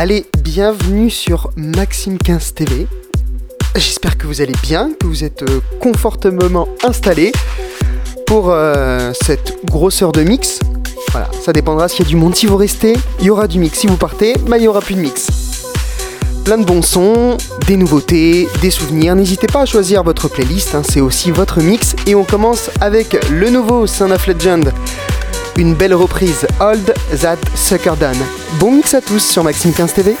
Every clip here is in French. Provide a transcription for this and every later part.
Allez, bienvenue sur Maxime 15 TV. J'espère que vous allez bien, que vous êtes euh, confortablement installés pour euh, cette grosseur de mix. Voilà, ça dépendra s'il y a du monde. Si vous restez, il y aura du mix. Si vous partez, bah, il n'y aura plus de mix. Plein de bons sons, des nouveautés, des souvenirs. N'hésitez pas à choisir votre playlist, hein, c'est aussi votre mix. Et on commence avec le nouveau Son of Legend une belle reprise Old That Sucker Done. Bon mix à tous sur Maxime 15 TV.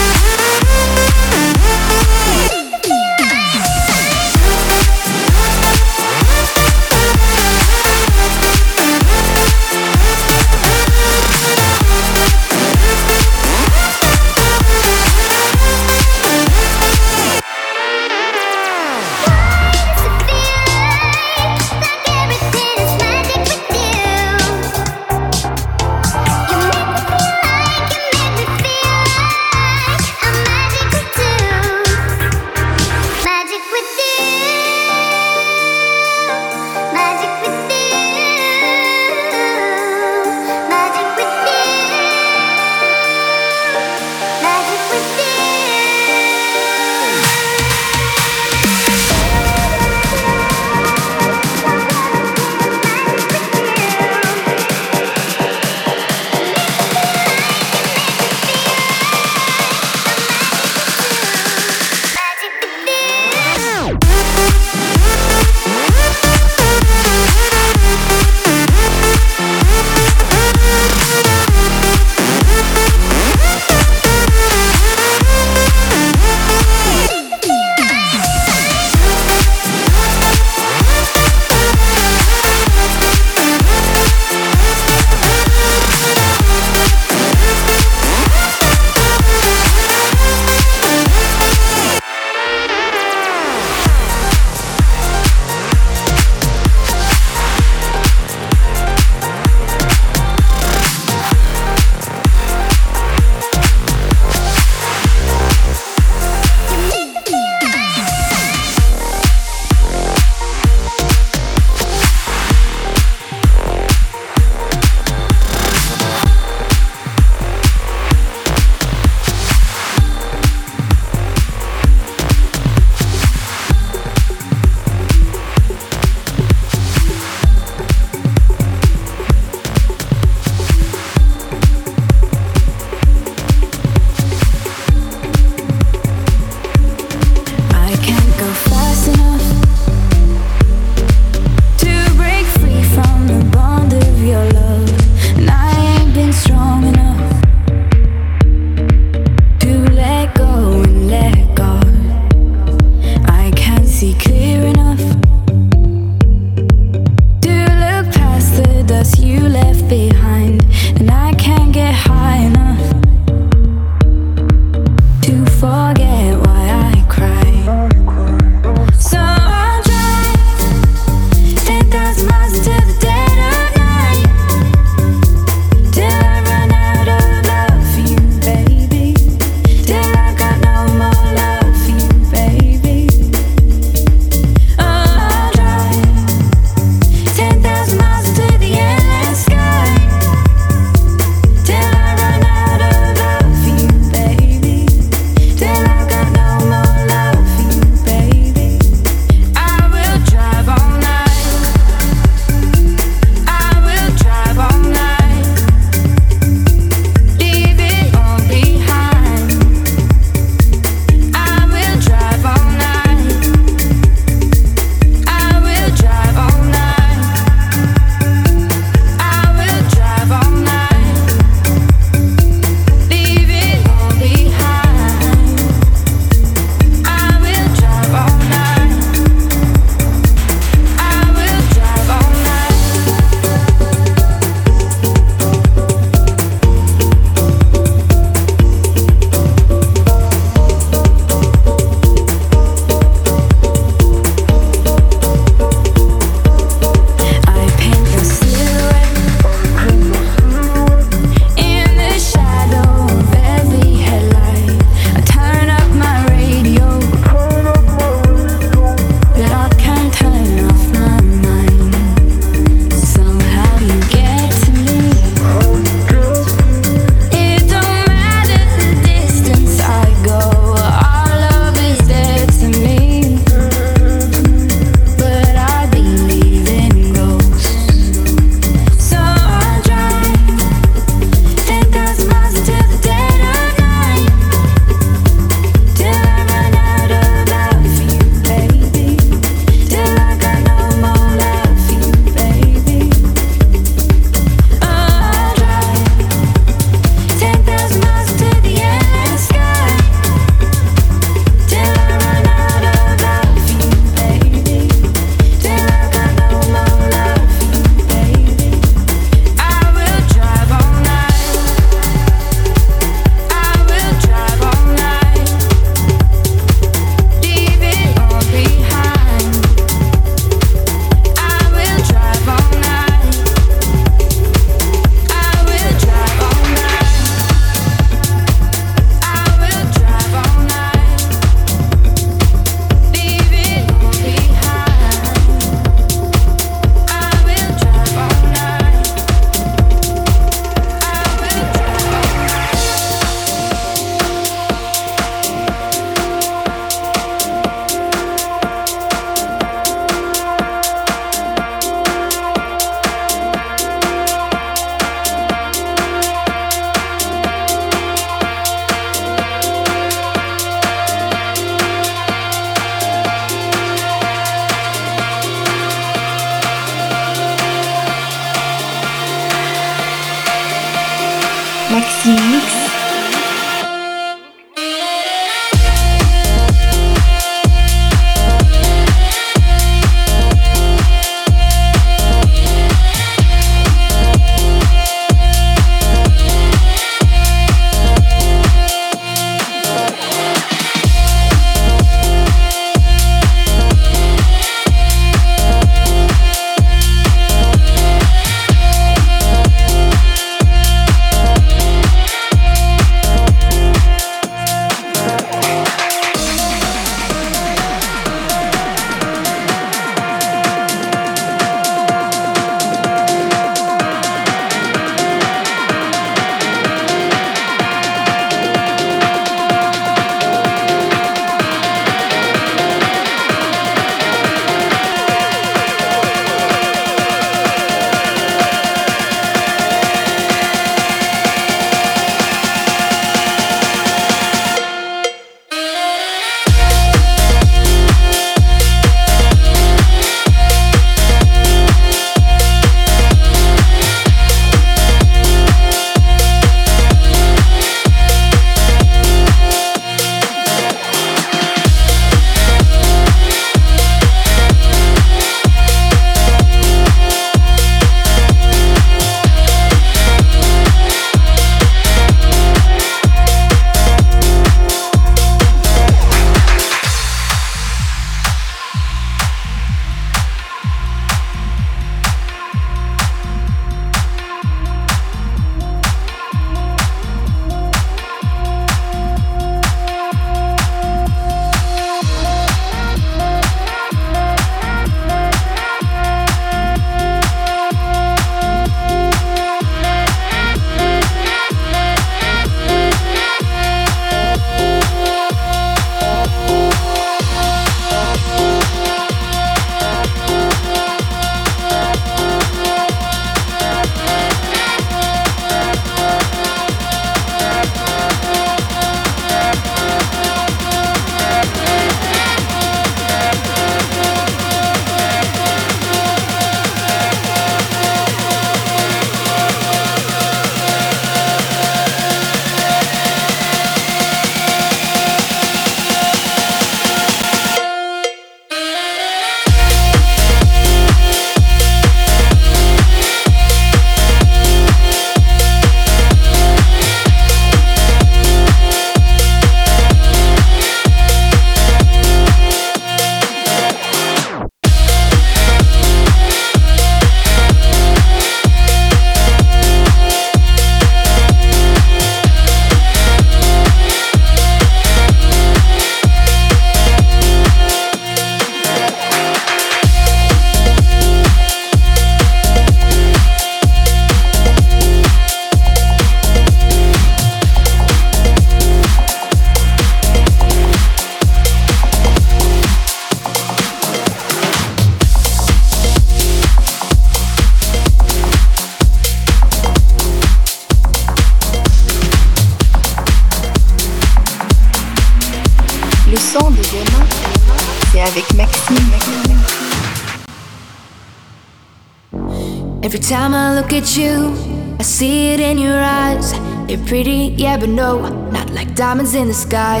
At you, I see it in your eyes. They're pretty, yeah, but no, not like diamonds in the sky.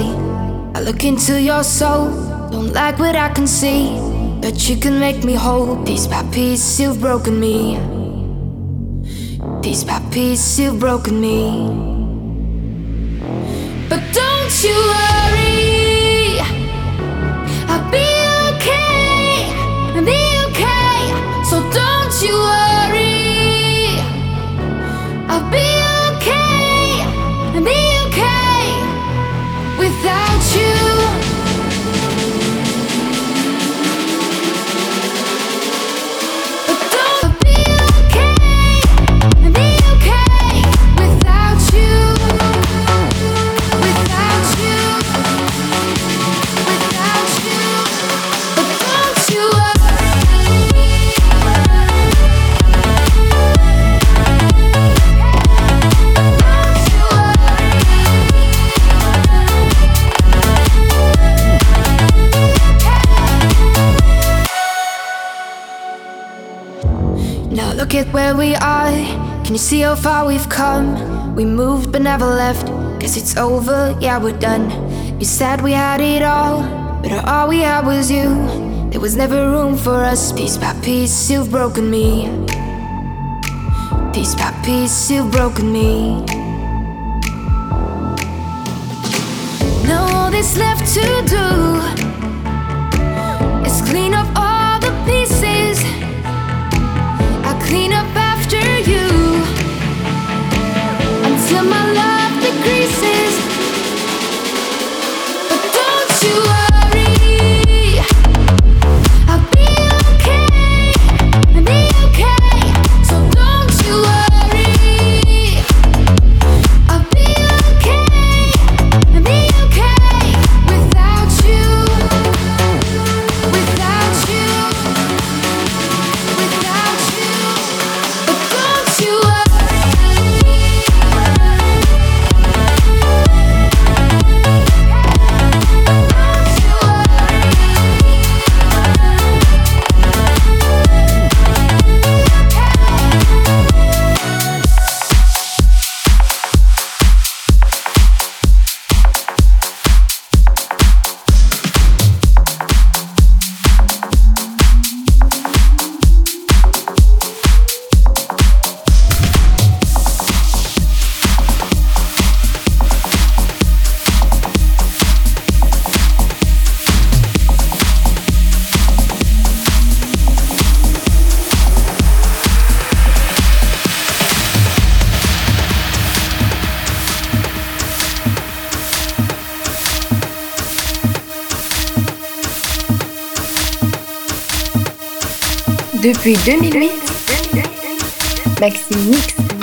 I look into your soul, don't like what I can see. But you can make me whole, piece by piece, you've broken me. Piece by piece, you've broken me. But don't you worry, where we are. Can you see how far we've come? We moved but never left. Guess it's over, yeah, we're done. You said we had it all, but all we had was you. There was never room for us. Piece by piece, you've broken me. Piece by piece, you've broken me. Now all that's left to do Depuis 2008, Maxime Mix.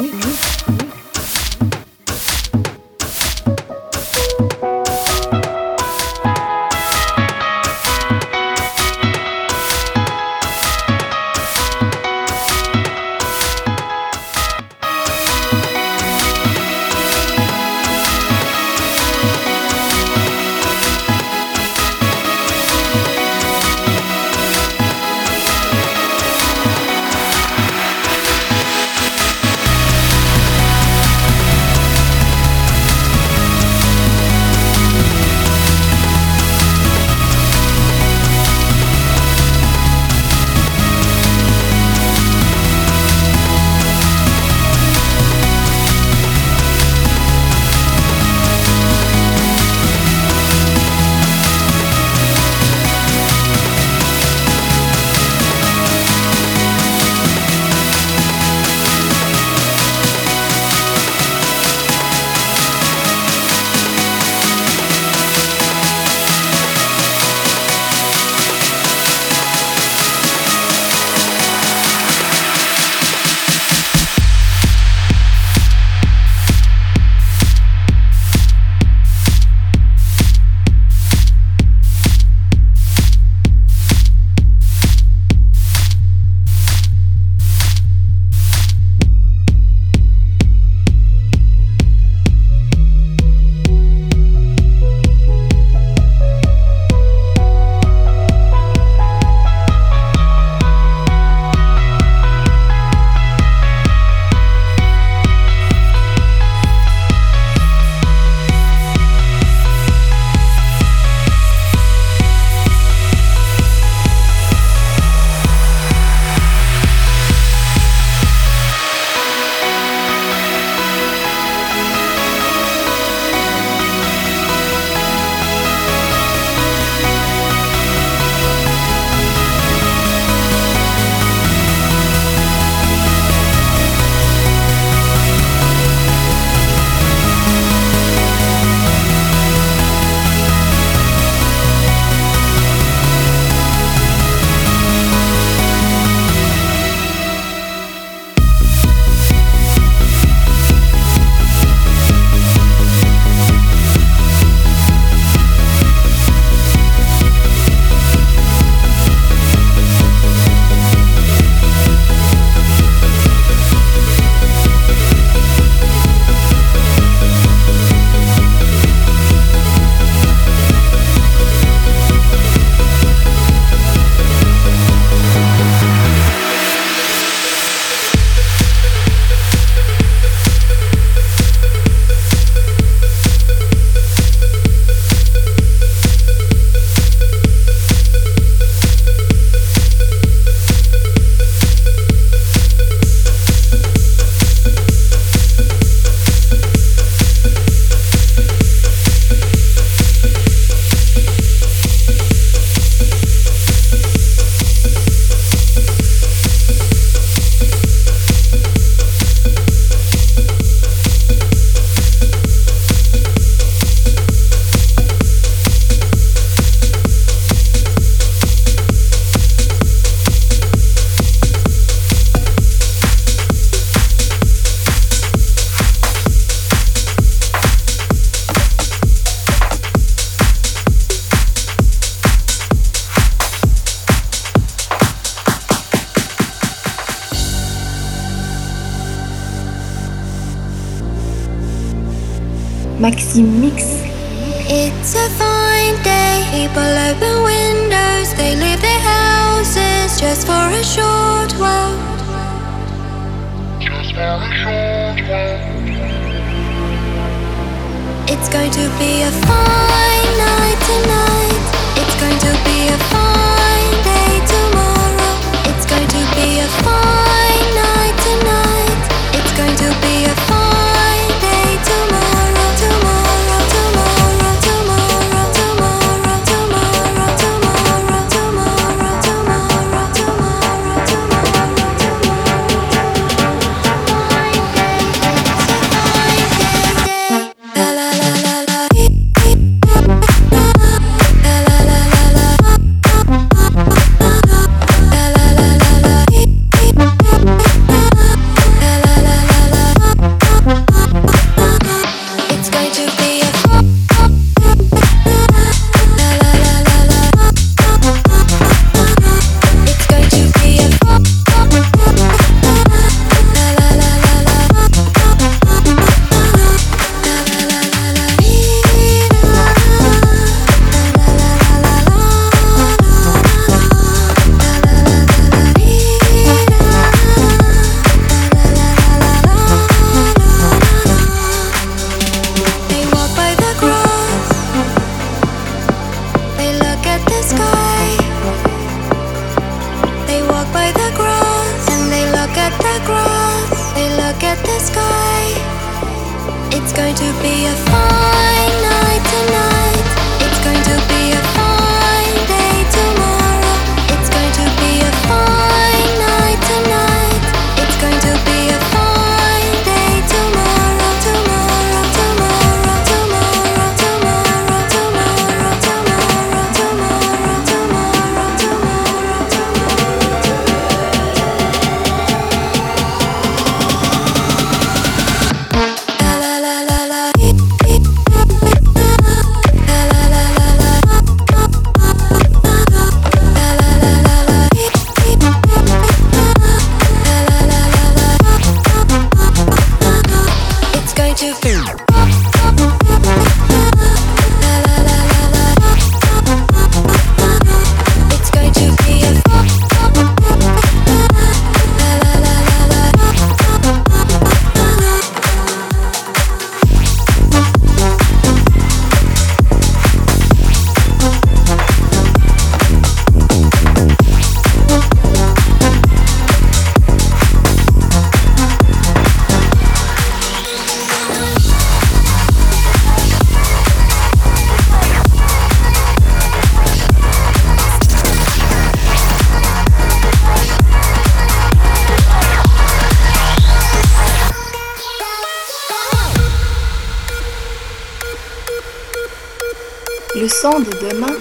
Son de demain,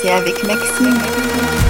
c'est avec Maxime.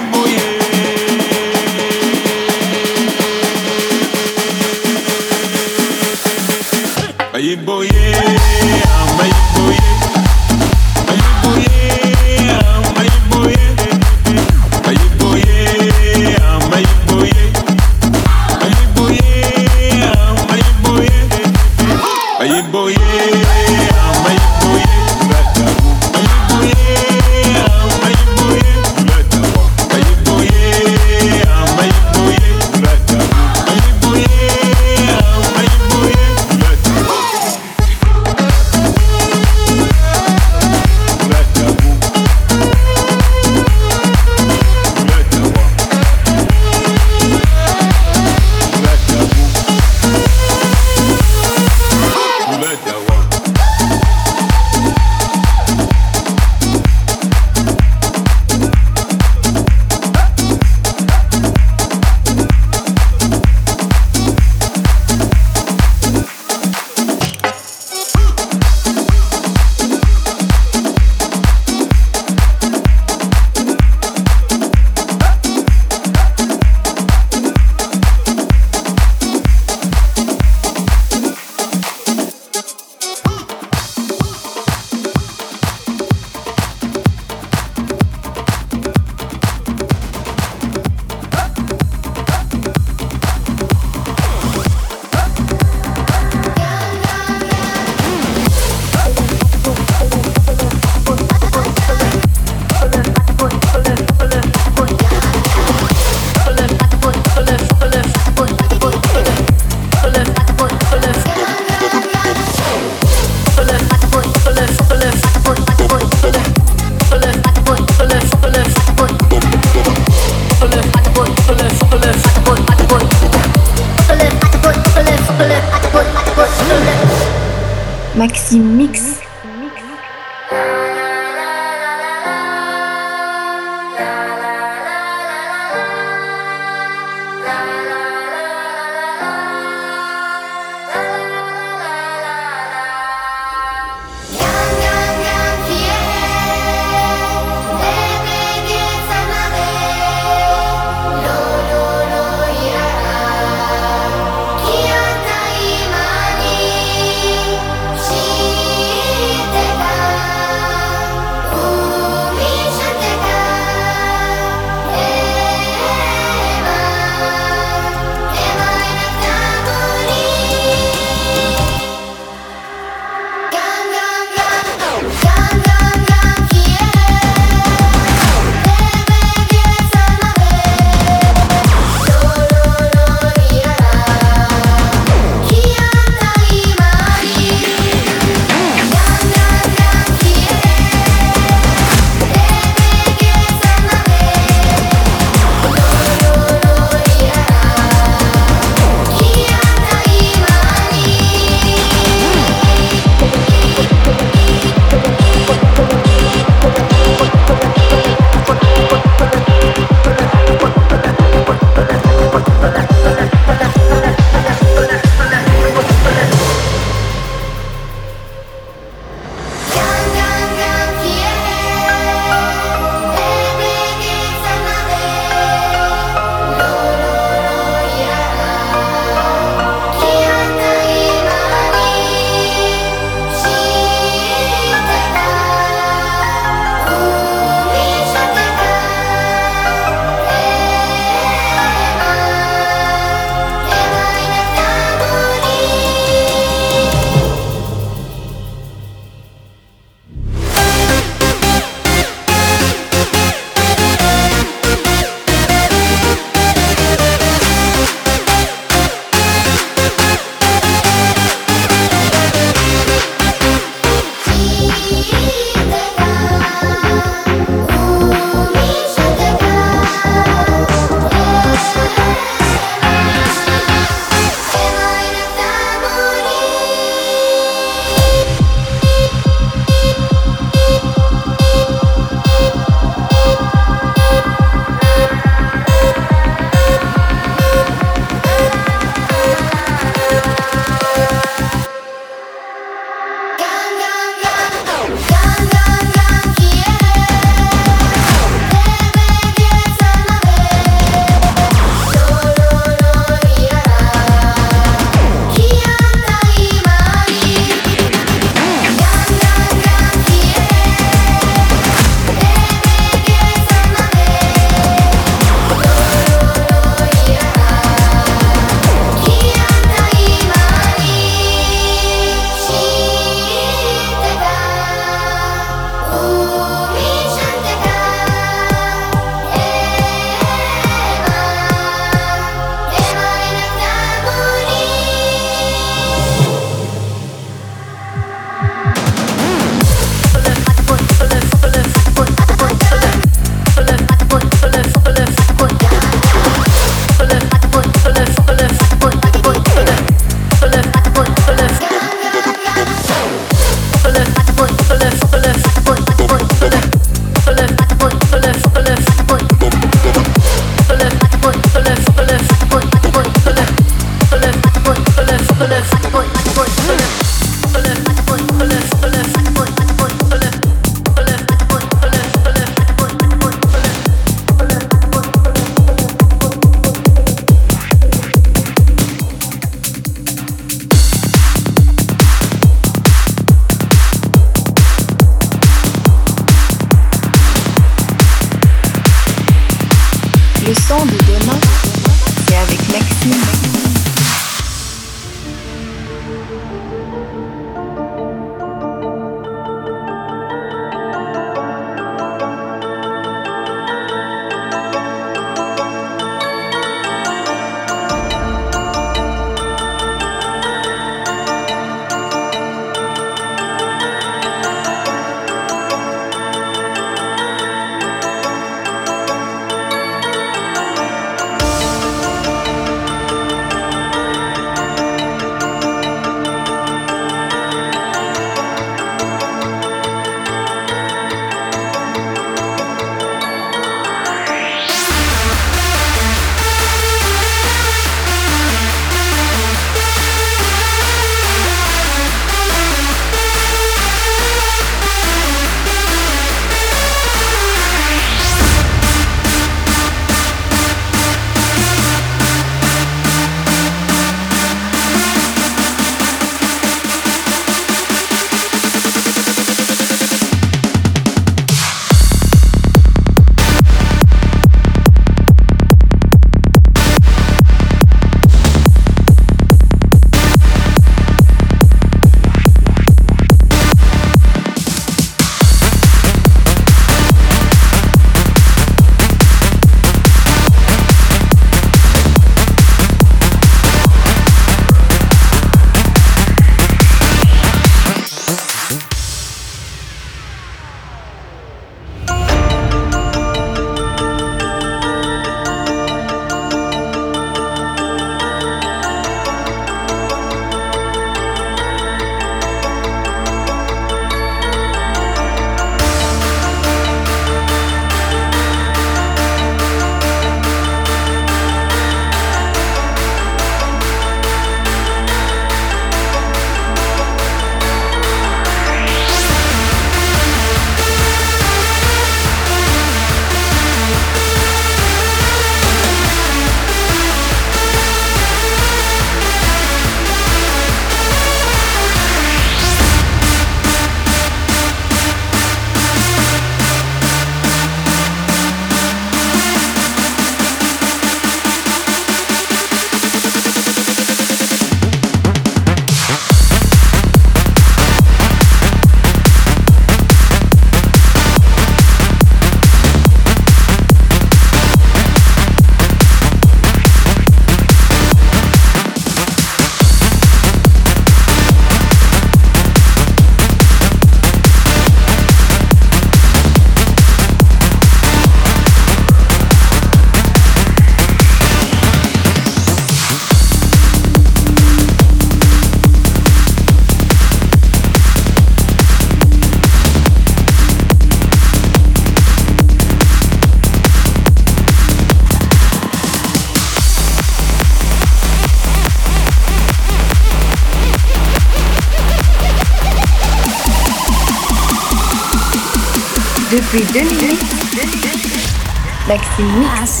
Maxi Mix.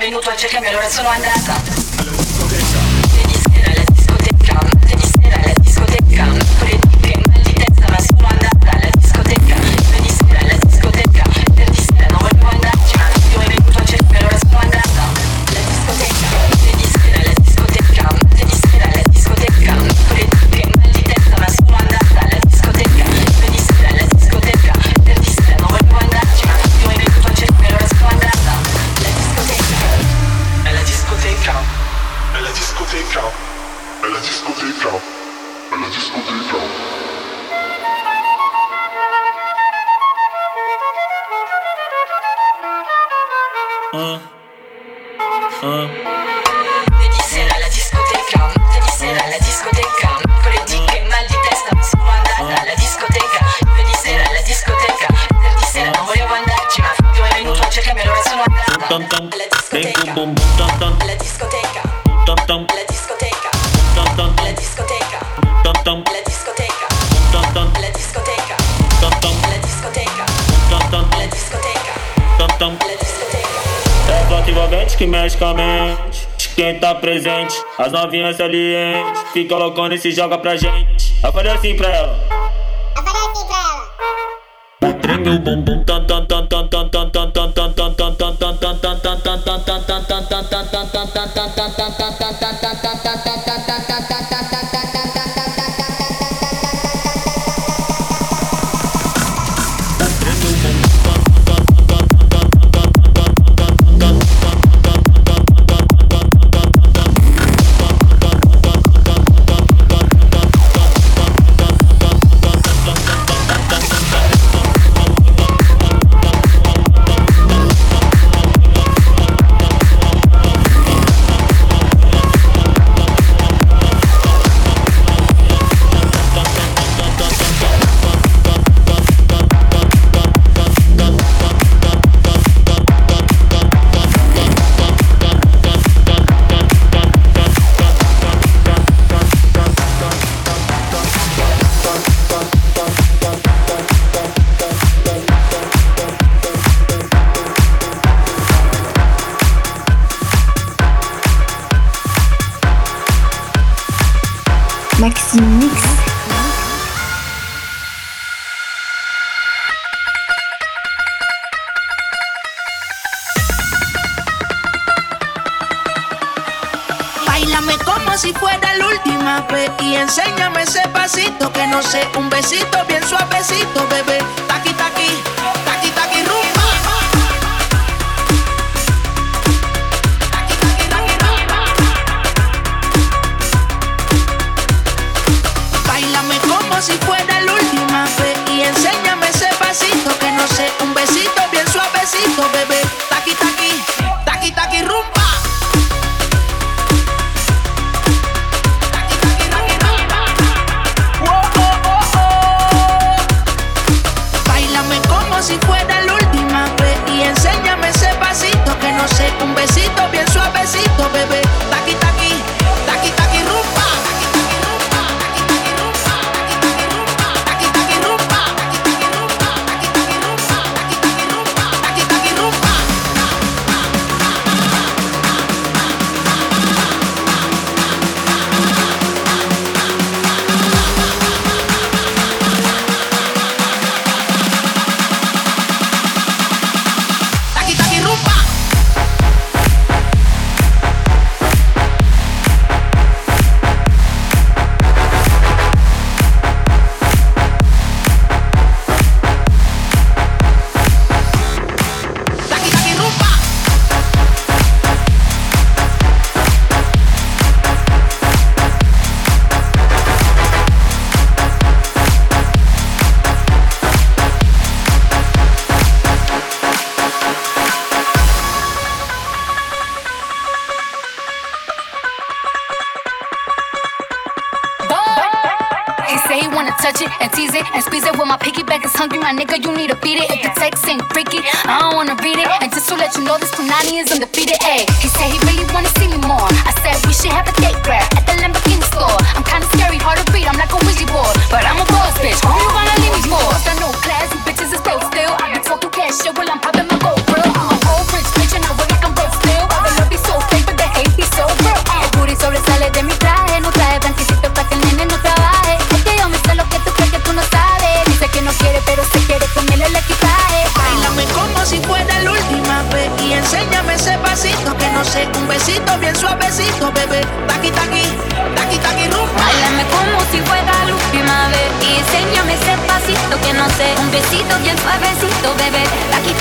Venuto a cercarmi allora sono andata. As novinhas salientes. Fica loucona e se joga pra gente. Eu falei assim pra ela. Eu falei assim pra ela. O bumbum tan tan tan bien suavecito, bebé. Aquí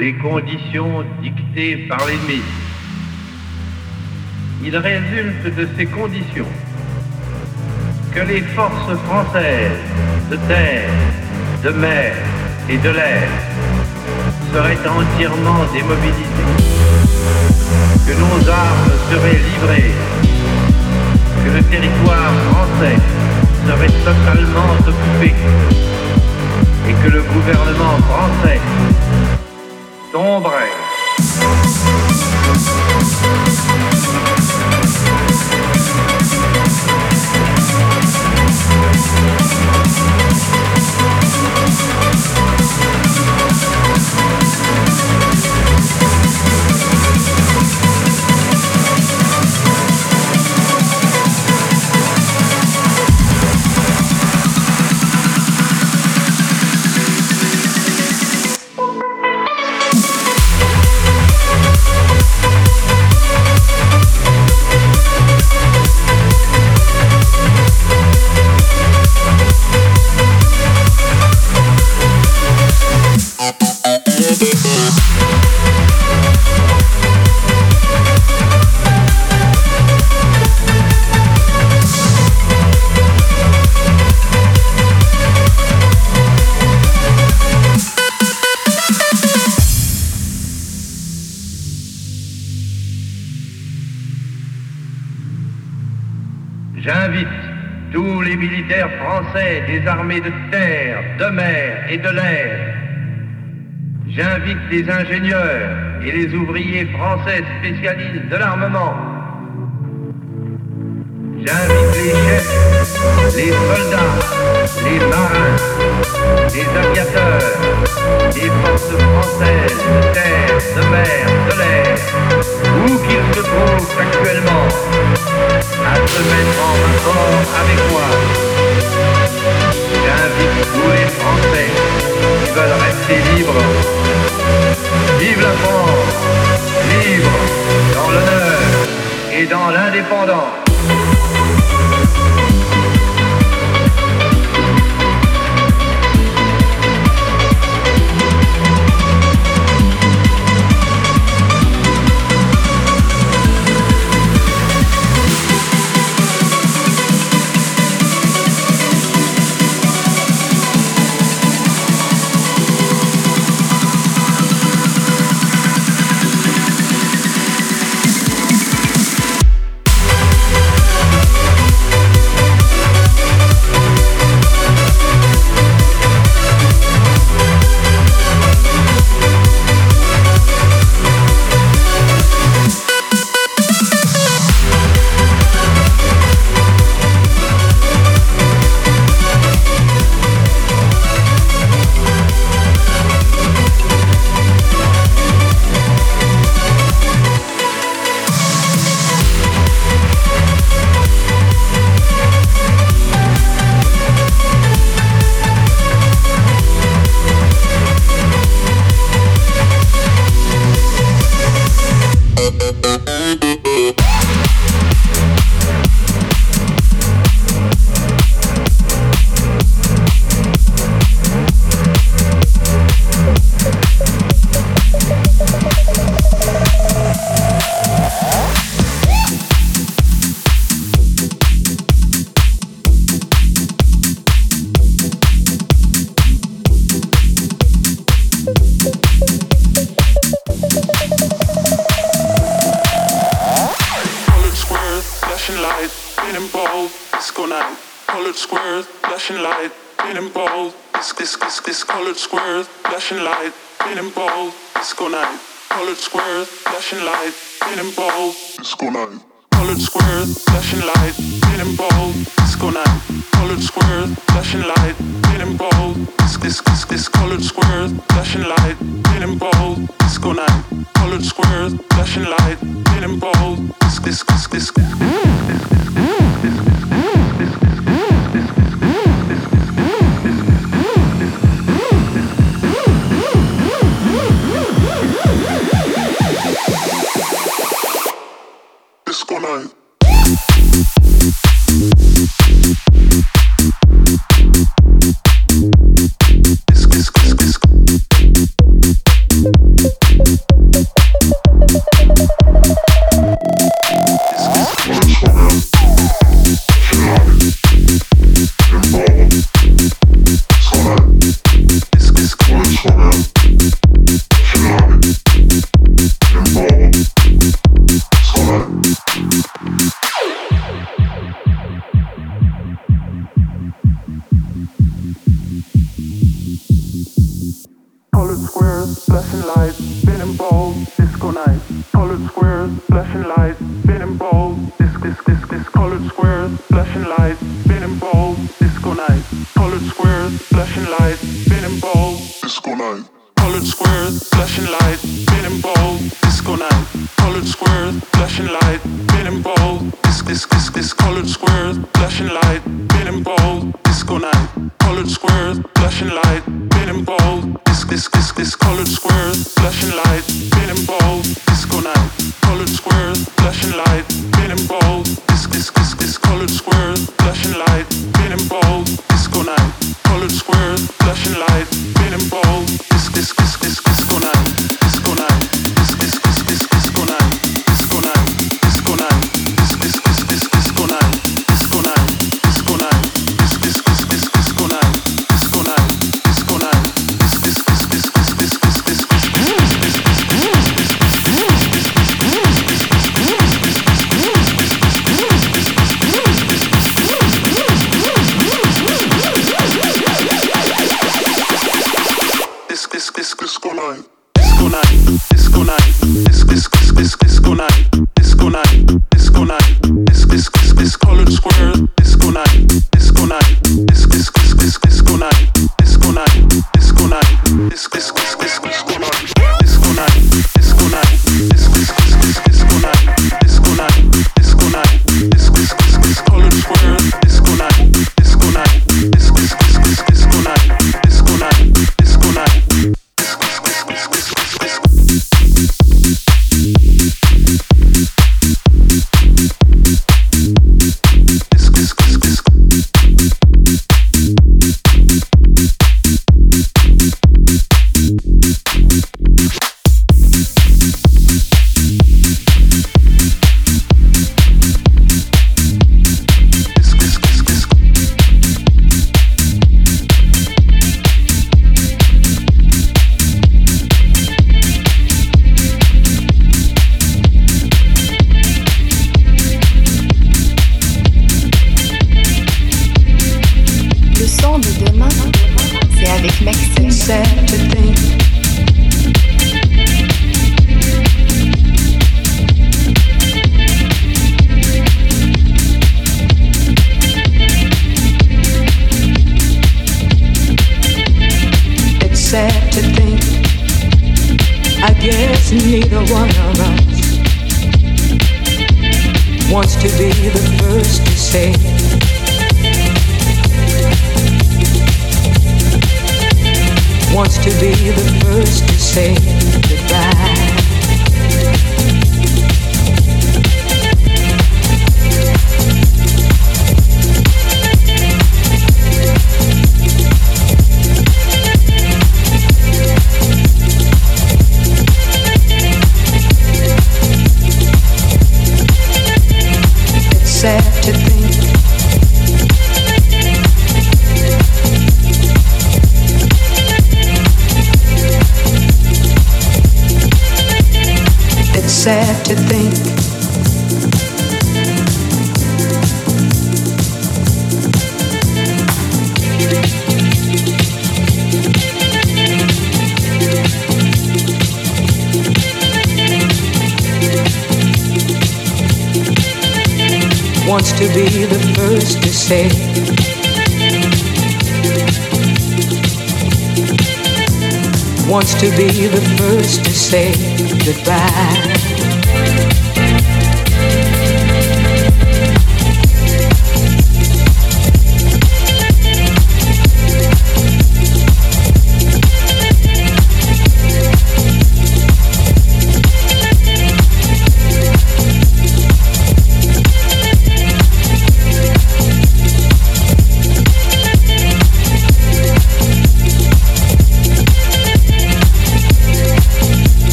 les conditions dictées par l'ennemi. Il résulte de ces conditions que les forces françaises de terre, de mer et de l'air seraient entièrement démobilisées, que nos armes seraient livrées, que le territoire français serait totalement occupé et que le gouvernement français tomberait. Des armées de terre, de mer et de l'air. J'invite les ingénieurs et les ouvriers français spécialistes de l'armement. J'invite les chefs, les soldats, les marins, les aviateurs, les forces françaises de terre, de mer, de l'air, où qu'ils se trouvent actuellement, à se mettre en rapport avec moi. J'invite tous les Français qui veulent rester libres. Vive la France, libre dans l'honneur et dans l'indépendance. disco night, colored squares, flashing light, denim balls, disc, disc, disc, disc.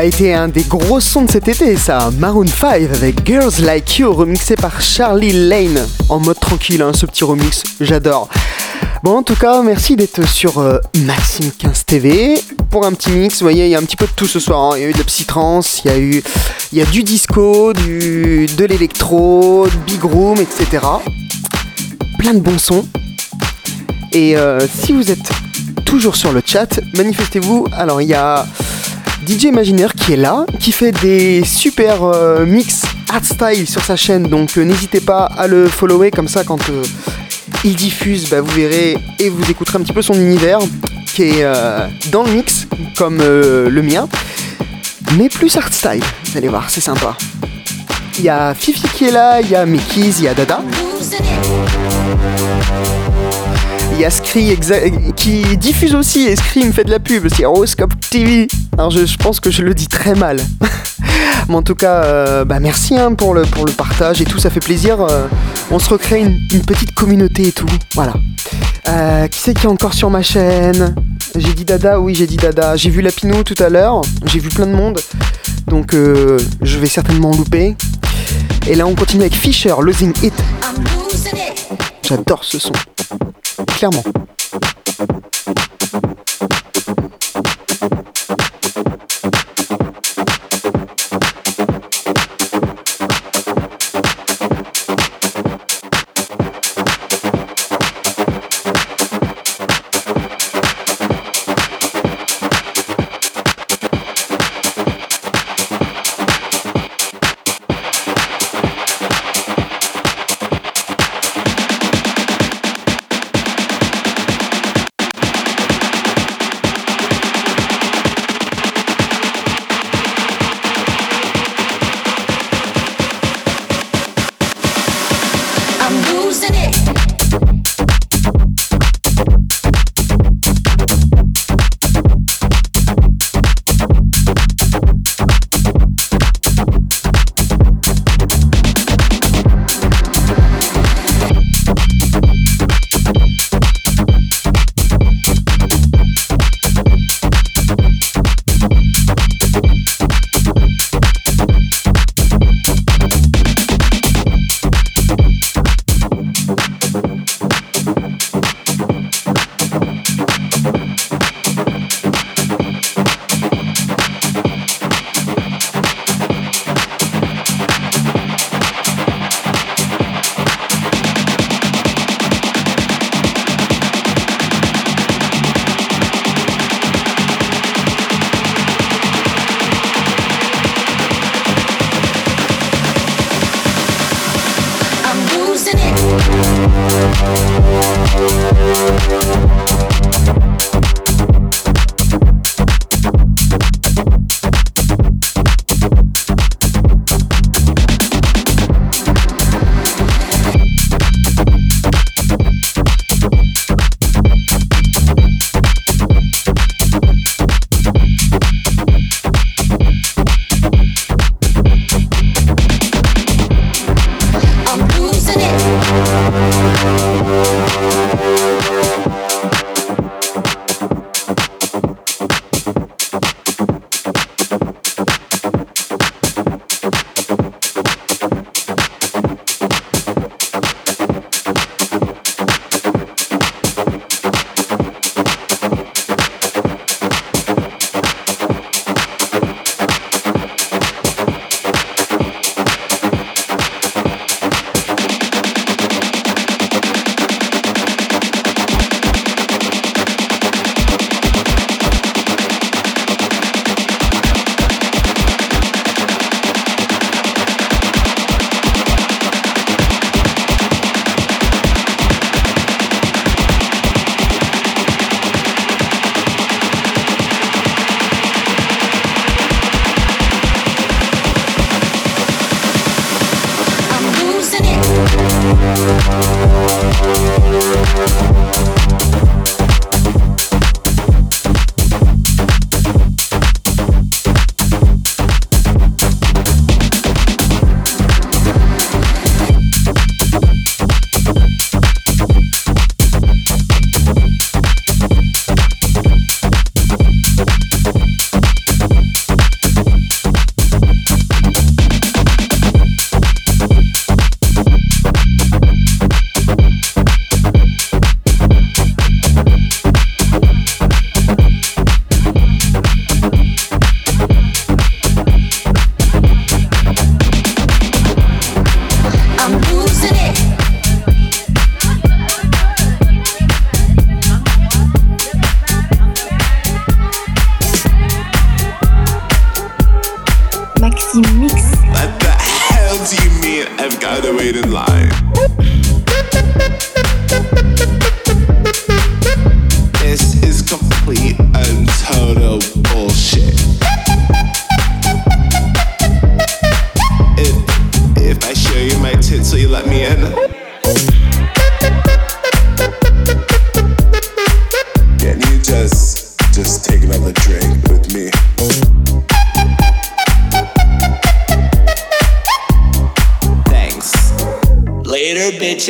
A été un des gros sons de cet été, ça. Maroon 5 avec Girls Like You, remixé par Charlie Lane. En mode tranquille, hein, ce petit remix, j'adore. Bon, en tout cas, merci d'être sur euh, Maxime 15 TV pour un petit mix. Vous voyez, il y a un petit peu de tout ce soir. hein. Il y a eu de la psytrance, il y a eu, y a du disco, du, de l'électro, big room, etc. Plein de bons sons. Et euh, si vous êtes toujours sur le chat, manifestez-vous. Alors, il y a DJ Imaginaire qui est là, qui fait des super euh, mix art style sur sa chaîne. Donc, euh, n'hésitez pas à le follower comme ça quand euh, il diffuse, bah, vous verrez et vous écouterez un petit peu son univers qui est dans le mix comme le mien, mais plus art style. Vous allez voir, c'est sympa. Il y a Fifi qui est là, il y a Mickey's, il y a Dada. Il y a Scree qui diffuse aussi, et Scree me fait de la pub, c'est Horoscope TV. Alors je, je pense que je le dis très mal. Mais en tout cas, euh, bah merci hein, pour, le, pour le partage et tout, ça fait plaisir. euh, on se recrée une, une petite communauté et tout. Voilà. Euh, qui c'est qui est encore sur ma chaîne? J'ai dit Dada, oui j'ai dit Dada. J'ai vu Lapinou tout à l'heure, j'ai vu plein de monde. Donc je vais certainement en louper. Et là on continue avec Fisher, Losing It. J'adore ce son. Clairement.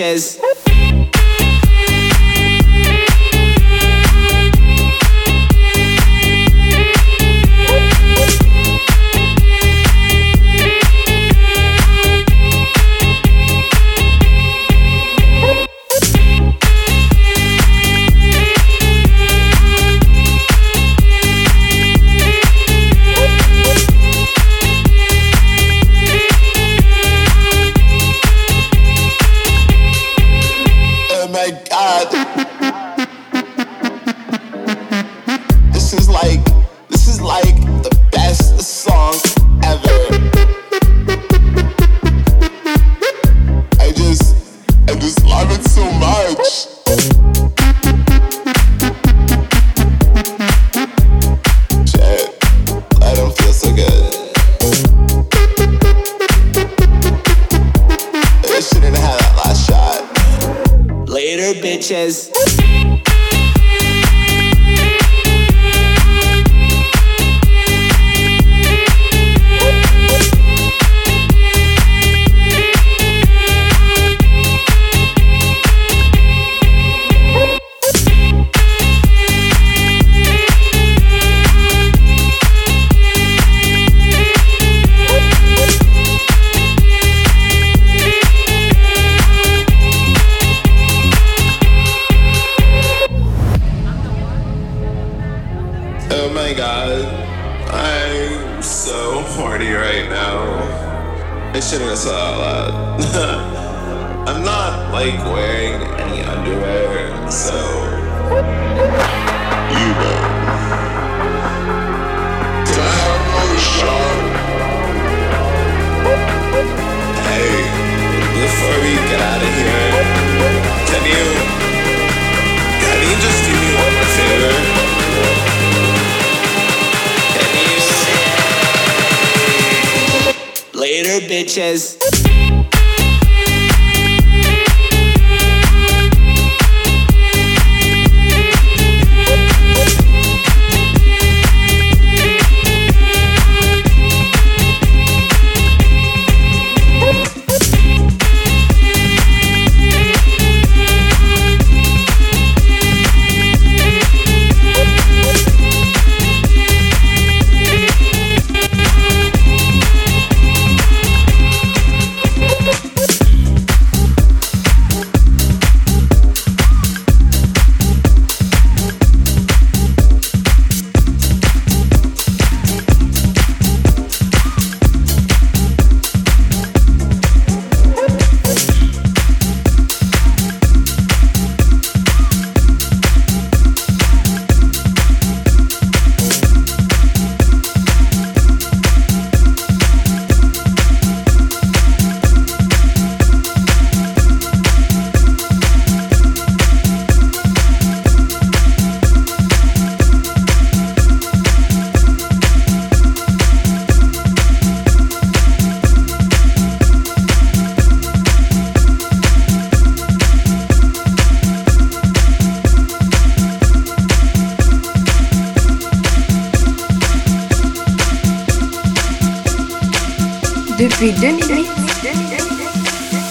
Sanchez.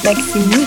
Maxime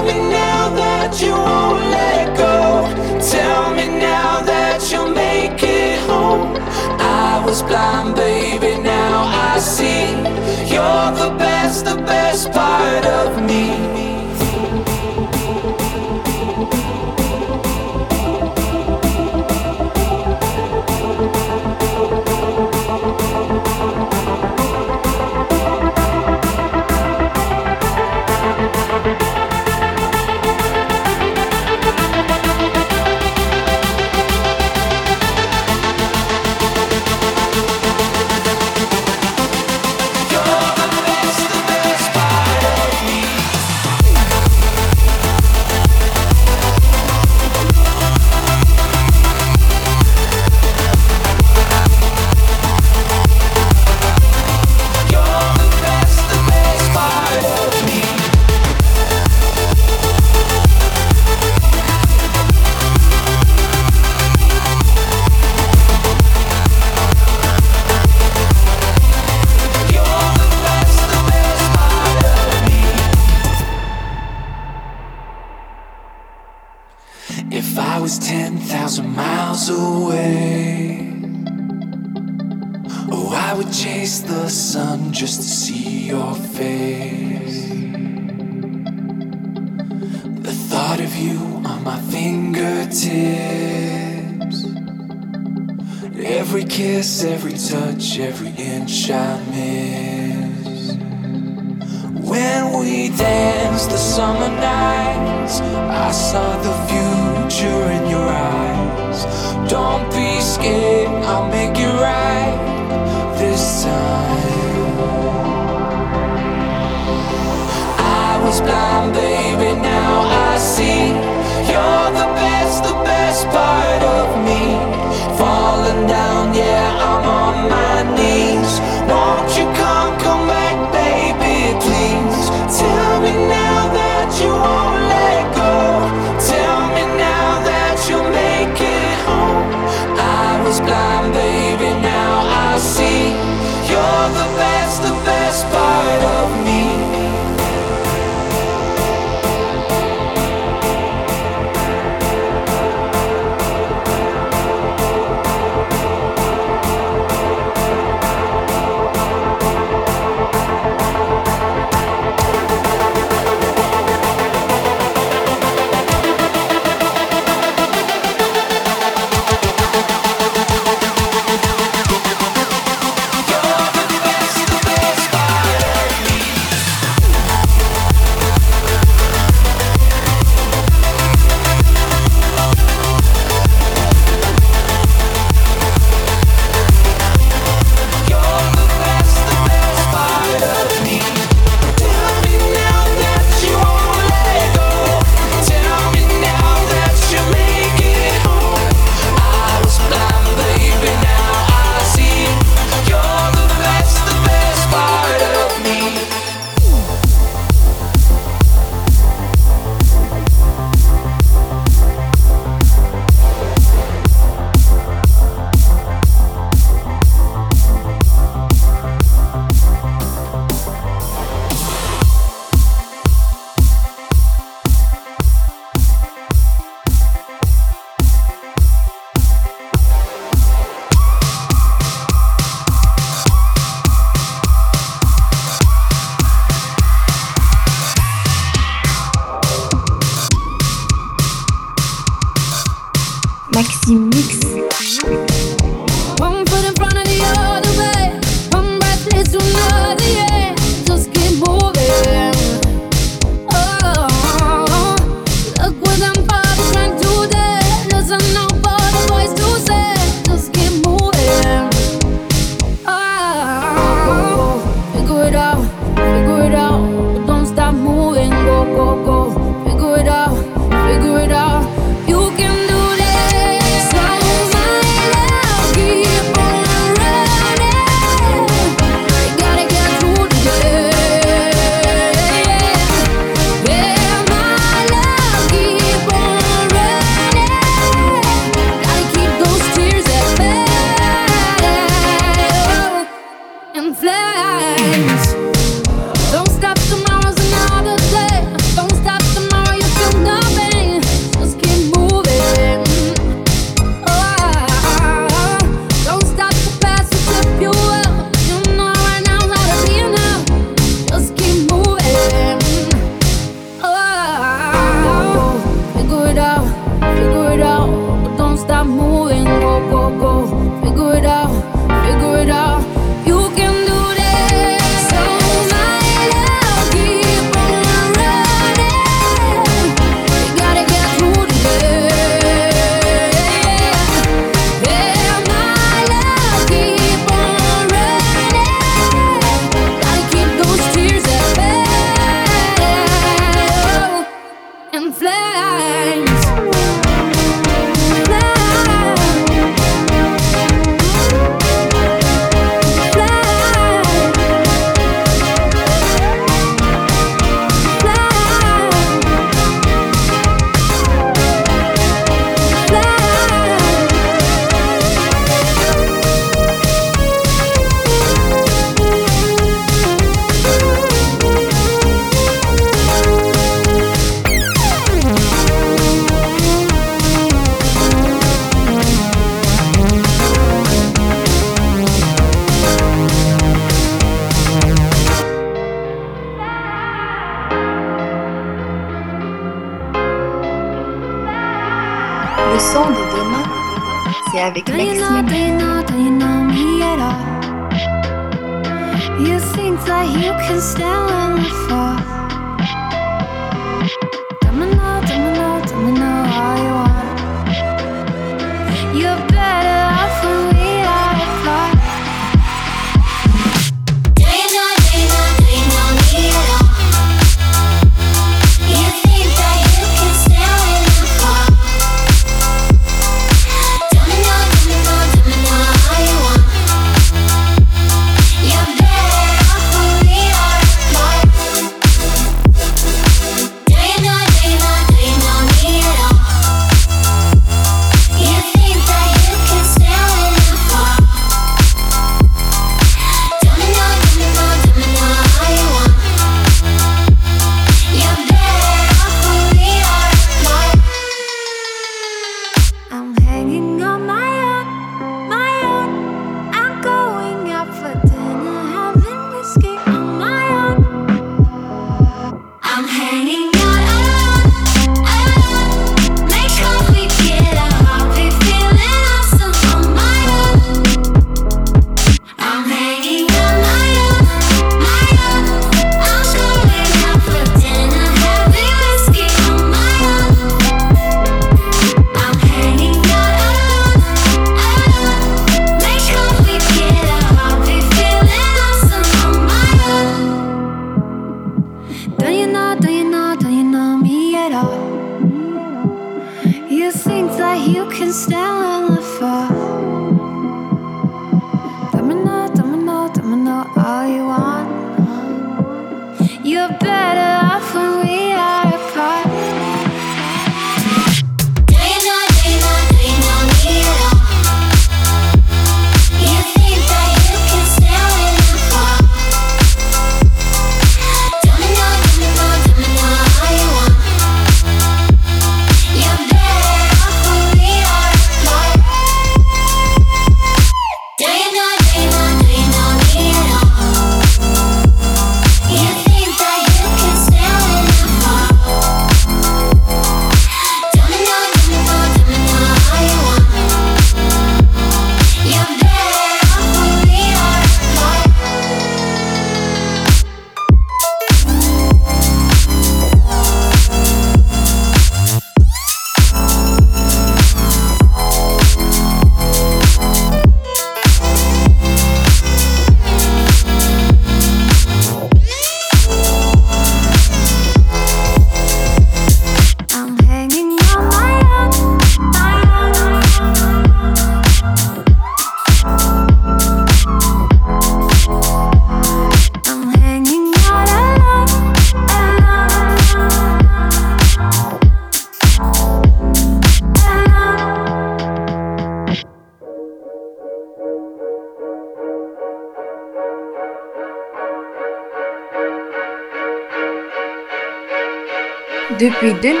Depuis 2008,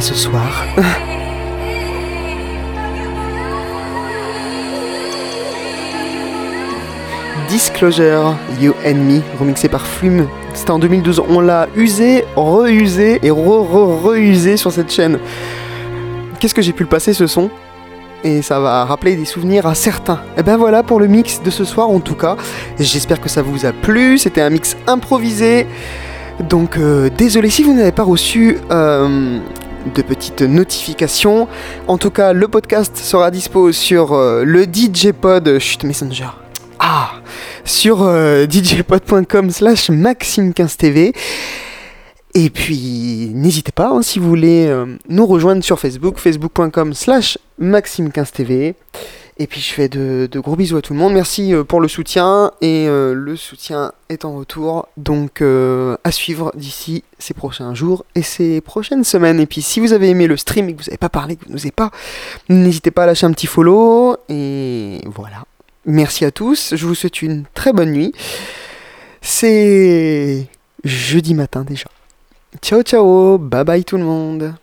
ce soir. Disclosure, You and Me, remixé par Flume. C'était en 2012. On l'a usé, reusé et re-re-reusé sur cette chaîne. Qu'est-ce que j'ai pu le passer ce son? Et ça va rappeler des souvenirs à certains. Et ben voilà pour le mix de ce soir en tout cas. J'espère que ça vous a plu. C'était un mix improvisé. Donc euh, désolé si vous n'avez pas reçu euh, de petites notifications. En tout cas, le podcast sera dispo sur euh, le DJ Pod. Chut, Messenger. Ah Sur djpod.com slash maxime15tv. Et puis, n'hésitez pas, hein, si vous voulez nous rejoindre sur Facebook, facebook.com slash maxime15tv. Et puis je fais de, gros bisous à tout le monde. Merci pour le soutien. Et euh, le soutien est en retour. Donc euh, à suivre d'ici ces prochains jours et ces prochaines semaines. Et puis si vous avez aimé le stream et que vous n'avez pas parlé, que vous n'osez pas, n'hésitez pas à lâcher un petit follow. Et voilà. Merci à tous. Je vous souhaite une très bonne nuit. C'est jeudi matin déjà. Ciao ciao. Bye bye tout le monde.